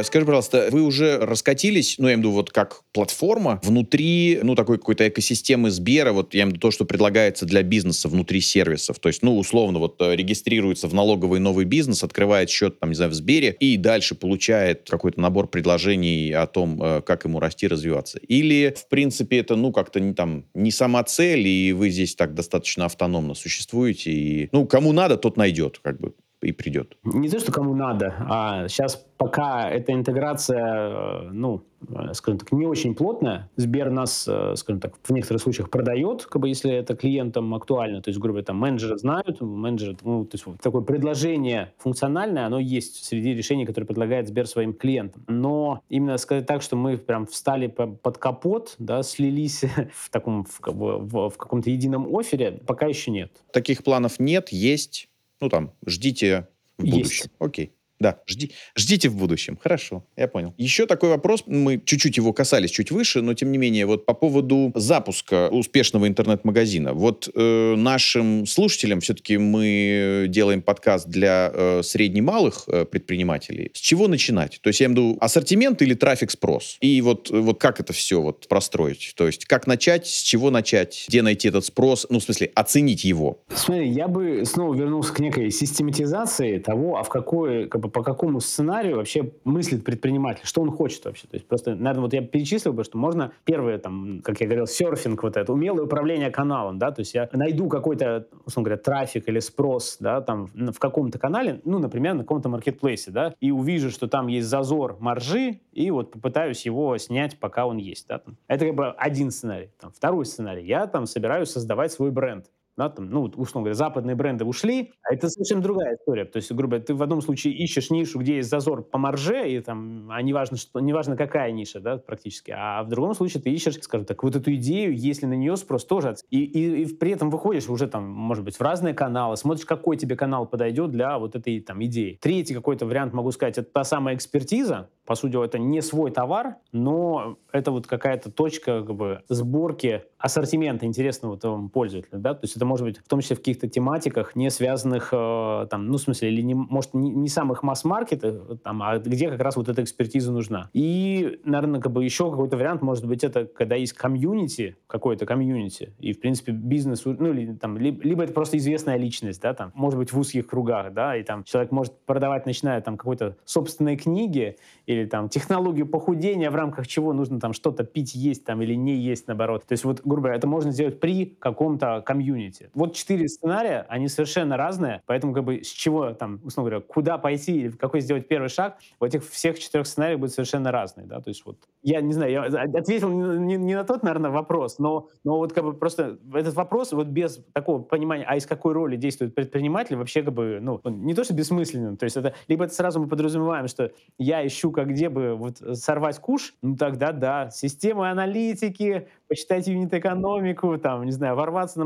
Скажи, пожалуйста, вы уже раскатились, ну, я имею в виду, вот как платформа внутри, ну, такой какой-то экосистемы Сбера, вот я имею в виду то, что предлагается для бизнеса внутри сервисов. То есть, ну, условно, вот э, регистрируется в налоговый новый бизнес, открывает счет, там, не знаю, в Сбере и дальше получает какой-то набор предложений о том, э, как ему расти, развиваться. Или, в принципе, это, ну, как-то не там, не сама цель, и вы здесь так достаточно автономно существуете, и, ну, кому надо, тот найдет, как бы и придет. Не то, что кому надо, а сейчас пока эта интеграция, э, ну, э, скажем так, не очень плотная. Сбер нас, э, скажем так, в некоторых случаях продает, как бы, если это клиентам актуально. То есть, грубо говоря, там менеджеры знают, менеджеры, ну, то есть вот такое предложение функциональное, оно есть среди решений, которые предлагает Сбер своим клиентам. Но именно сказать так, что мы прям встали под капот, да, слились в таком, в, в, в каком-то едином офере, пока еще нет. Таких планов нет, есть ну там, ждите в будущем. Есть. Окей. Да, жди, ждите в будущем. Хорошо, я понял. Еще такой вопрос, мы чуть-чуть его касались чуть выше, но тем не менее, вот по поводу запуска успешного интернет-магазина. Вот э, нашим слушателям все-таки мы делаем подкаст для э, средне-малых э, предпринимателей. С чего начинать? То есть я имею в виду ассортимент или трафик-спрос? И вот, вот как это все вот простроить? То есть как начать, с чего начать, где найти этот спрос? Ну, в смысле, оценить его. Смотри, я бы снова вернулся к некой систематизации того, а в какой как бы, по какому сценарию вообще мыслит предприниматель, что он хочет вообще. То есть просто, наверное, вот я перечислил бы, что можно первое, там, как я говорил, серфинг вот это, умелое управление каналом, да, то есть я найду какой-то, условно говоря, трафик или спрос, да, там, в каком-то канале, ну, например, на каком-то маркетплейсе, да, и увижу, что там есть зазор маржи, и вот попытаюсь его снять, пока он есть, да, там. Это как бы один сценарий. Там, второй сценарий. Я там собираюсь создавать свой бренд да, там, ну, условно говоря, западные бренды ушли, а это совсем другая история. То есть, грубо говоря, ты в одном случае ищешь нишу, где есть зазор по марже, и там, а неважно, что, неважно какая ниша, да, практически, а в другом случае ты ищешь, скажем так, вот эту идею, если на нее спрос тоже, и, и, и при этом выходишь уже там, может быть, в разные каналы, смотришь, какой тебе канал подойдет для вот этой там идеи. Третий какой-то вариант, могу сказать, это та самая экспертиза, по сути, это не свой товар, но это вот какая-то точка как бы, сборки ассортимента интересного там, пользователя. Да? То есть это может быть в том числе в каких-то тематиках, не связанных, э, там, ну, в смысле, или, не, может, не, не самых масс-маркетах, там, а где как раз вот эта экспертиза нужна. И, наверное, как бы еще какой-то вариант может быть это, когда есть комьюнити, какой-то комьюнити, и, в принципе, бизнес, ну, или, там, либо, либо это просто известная личность, да, там, может быть, в узких кругах, да, и там человек может продавать, начиная там какой-то собственные книги, или там технологию похудения, в рамках чего нужно там что-то пить, есть там или не есть, наоборот. То есть вот, грубо говоря, это можно сделать при каком-то комьюнити. Вот четыре сценария, они совершенно разные, поэтому как бы с чего там, условно говоря, куда пойти или какой сделать первый шаг, в этих всех четырех сценариях будет совершенно разный, да, то есть вот я не знаю, я ответил не, не на тот, наверное, вопрос, но, но вот как бы просто этот вопрос вот без такого понимания, а из какой роли действует предприниматель, вообще как бы, ну, не то, что бессмысленно, то есть это, либо это сразу мы подразумеваем, что я ищу как где бы вот сорвать куш, ну тогда да, системы аналитики, почитать юнит-экономику, там, не знаю, ворваться на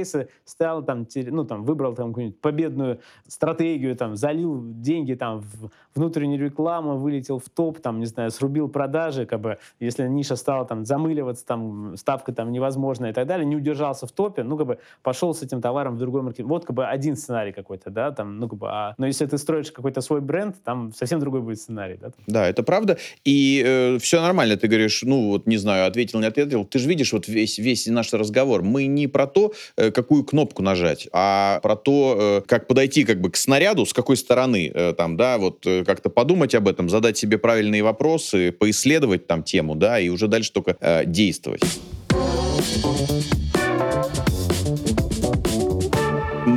маркетплейсы, стал там, ну, там, выбрал там какую-нибудь победную стратегию, там, залил деньги там в внутреннюю рекламу, вылетел в топ, там, не знаю, срубил продажи, как бы, если ниша стала там замыливаться, там, ставка там невозможная и так далее, не удержался в топе, ну, как бы, пошел с этим товаром в другой маркет. Вот, как бы, один сценарий какой-то, да, там, ну, как бы, а, но если ты строишь какой-то свой бренд, там совсем другой будет сценарий, да? Да, это правда, и э, все нормально, ты говоришь, ну, вот, не знаю, ответил, не ответил, ты же видишь вот весь, весь наш разговор. Мы не про то, э, какую кнопку нажать, а про то, э, как подойти как бы к снаряду, с какой стороны э, там, да, вот как-то подумать об этом, задать себе правильные вопросы, поисследовать там тему, да, и уже дальше только э, действовать.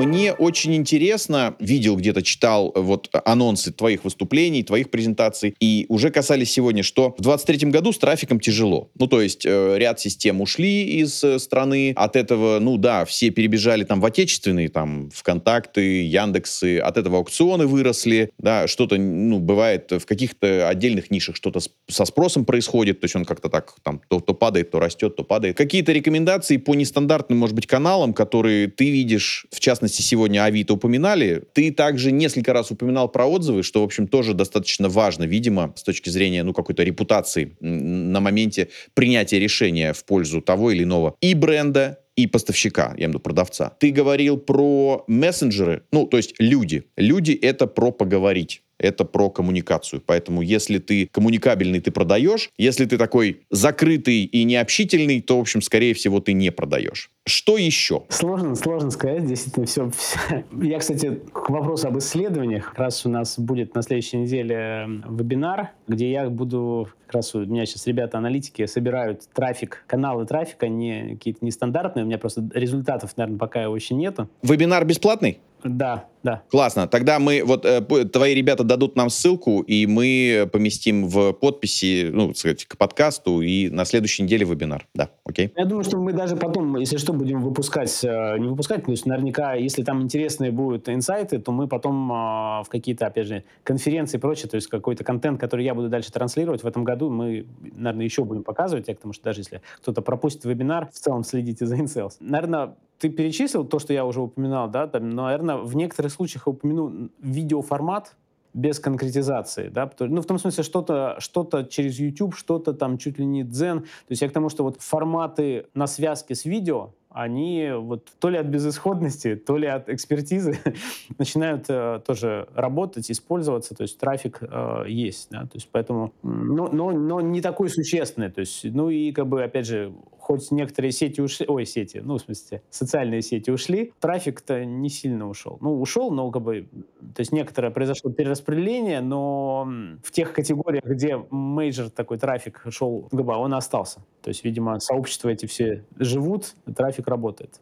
Мне очень интересно, видел где-то, читал э, вот анонсы твоих выступлений, твоих презентаций, и уже касались сегодня, что в 23 году с трафиком тяжело. Ну, то есть э, ряд систем ушли из э, страны, от этого, ну да, все перебежали там в отечественные, там, ВКонтакты, Яндексы, от этого аукционы выросли, да, что-то, ну, бывает в каких-то отдельных нишах что-то со спросом происходит, то есть он как-то так там то, то падает, то растет, то падает. Какие-то рекомендации по нестандартным, может быть, каналам, которые ты видишь, в частности, сегодня Авито упоминали, ты также несколько раз упоминал про отзывы, что, в общем, тоже достаточно важно, видимо, с точки зрения, ну, какой-то репутации на моменте принятия решения в пользу того или иного и бренда, и поставщика, я имею в виду продавца. Ты говорил про мессенджеры, ну, то есть люди. Люди — это про поговорить это про коммуникацию. Поэтому если ты коммуникабельный, ты продаешь. Если ты такой закрытый и необщительный, то, в общем, скорее всего, ты не продаешь. Что еще? Сложно, сложно сказать. Действительно, все, все. Я, кстати, к вопросу об исследованиях. Как раз у нас будет на следующей неделе вебинар, где я буду... Как раз у меня сейчас ребята-аналитики собирают трафик, каналы трафика, не какие-то нестандартные. У меня просто результатов, наверное, пока еще нету. Вебинар бесплатный? Да, да. Классно. Тогда мы, вот э, твои ребята дадут нам ссылку, и мы поместим в подписи, ну, так сказать, к подкасту, и на следующей неделе вебинар. Да, окей. Я думаю, что мы даже потом, если что, будем выпускать, э, не выпускать, то есть наверняка, если там интересные будут инсайты, то мы потом э, в какие-то, опять же, конференции и прочее, то есть какой-то контент, который я буду дальше транслировать в этом году, мы, наверное, еще будем показывать, потому что даже если кто-то пропустит вебинар, в целом следите за InSales. Наверное, ты перечислил то, что я уже упоминал, да, там, наверное, в некоторых случаях я упомяну видеоформат, без конкретизации, да, ну, в том смысле, что-то что через YouTube, что-то там чуть ли не дзен, то есть я к тому, что вот форматы на связке с видео, они вот то ли от безысходности, то ли от экспертизы начинают э, тоже работать, использоваться, то есть трафик э, есть, да, то есть поэтому, но, но, но не такой существенный, то есть, ну и как бы, опять же, хоть некоторые сети ушли, ой, сети, ну, в смысле, социальные сети ушли, трафик-то не сильно ушел. Ну, ушел, но как бы, то есть некоторое произошло перераспределение, но в тех категориях, где major такой трафик шел, как бы, он остался. То есть, видимо, сообщества эти все живут, трафик работает.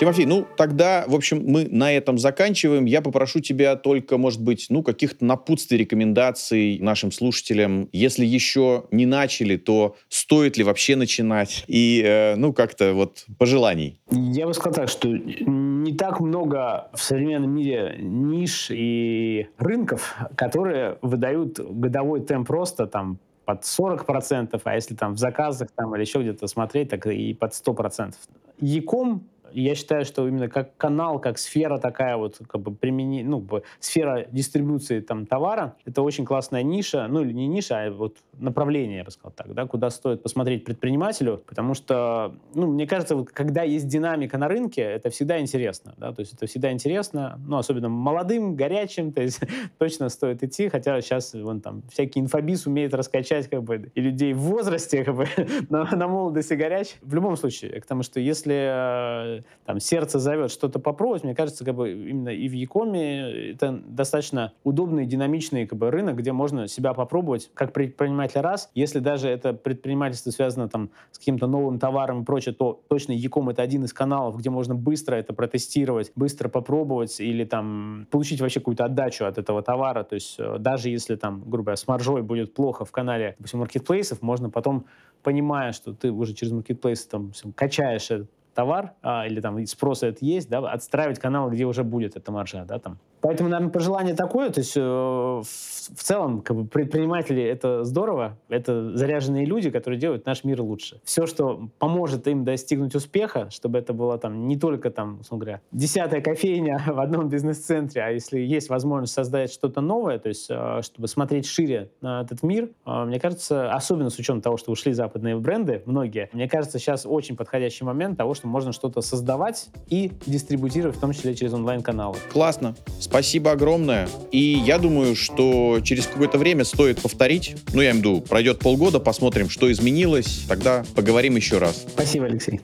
Тимофей, ну тогда, в общем, мы на этом заканчиваем. Я попрошу тебя только, может быть, ну каких-то напутствий, рекомендаций нашим слушателям. Если еще не начали, то стоит ли вообще начинать? И, э, ну, как-то вот пожеланий. Я бы сказал так, что не так много в современном мире ниш и рынков, которые выдают годовой темп роста там под 40%, а если там в заказах там, или еще где-то смотреть, так и под 100%. Яком я считаю, что именно как канал, как сфера такая вот, как бы примени, ну, сфера дистрибуции там товара, это очень классная ниша, ну или не ниша, а вот направление, я бы сказал так, да, куда стоит посмотреть предпринимателю, потому что, ну, мне кажется, вот, когда есть динамика на рынке, это всегда интересно, да, то есть это всегда интересно, ну, особенно молодым, горячим, то есть точно стоит идти, хотя сейчас вон там всякий инфобиз умеет раскачать как бы и людей в возрасте как бы на, на молодости горяч. В любом случае, потому что если там сердце зовет что-то попробовать, мне кажется, как бы именно и в Якоме это достаточно удобный, динамичный как бы, рынок, где можно себя попробовать как предприниматель раз. Если даже это предпринимательство связано там с каким-то новым товаром и прочее, то точно Яком это один из каналов, где можно быстро это протестировать, быстро попробовать или там получить вообще какую-то отдачу от этого товара. То есть э, даже если там, грубо говоря, с маржой будет плохо в канале, допустим, маркетплейсов, можно потом понимая, что ты уже через маркетплейс там качаешь этот товар, а, или там спрос это есть, да, отстраивать канал, где уже будет эта маржа, да, там. Поэтому, наверное, пожелание такое, то есть э, в, в целом как бы предприниматели это здорово, это заряженные люди, которые делают наш мир лучше. Все, что поможет им достигнуть успеха, чтобы это было там не только там, условно говоря, десятая кофейня в одном бизнес-центре, а если есть возможность создать что-то новое, то есть э, чтобы смотреть шире на этот мир, э, мне кажется, особенно с учетом того, что ушли западные бренды, многие, мне кажется, сейчас очень подходящий момент того, что можно что-то создавать и дистрибутировать, в том числе через онлайн-каналы. Классно. Спасибо огромное. И я думаю, что через какое-то время стоит повторить. Ну, я имею в виду, пройдет полгода, посмотрим, что изменилось. Тогда поговорим еще раз. Спасибо, Алексей.